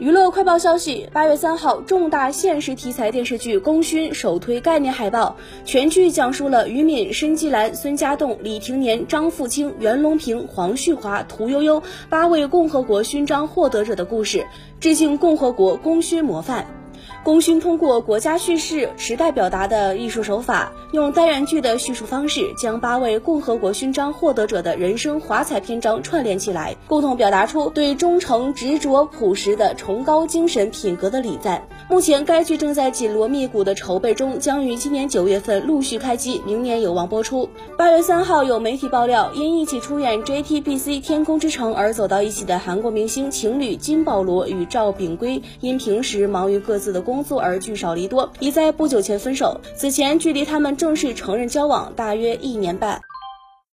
娱乐快报消息：八月三号，重大现实题材电视剧《功勋》首推概念海报。全剧讲述了于敏、申纪兰、孙家栋、李廷年、张富清、袁隆平、黄旭华、屠呦呦八位共和国勋章获得者的故事，致敬共和国功勋模范。功勋通过国家叙事、时代表达的艺术手法，用单元剧的叙述方式，将八位共和国勋章获得者的人生华彩篇章串联起来，共同表达出对忠诚、执着、朴实的崇高精神品格的礼赞。目前，该剧正在紧锣密鼓的筹备中，将于今年九月份陆续开机，明年有望播出。八月三号，有媒体爆料，因一起出演 JTBC《天空之城》而走到一起的韩国明星情侣金保罗与赵炳圭，因平时忙于各自的工作而聚少离多，已在不久前分手。此前距离他们正式承认交往大约一年半。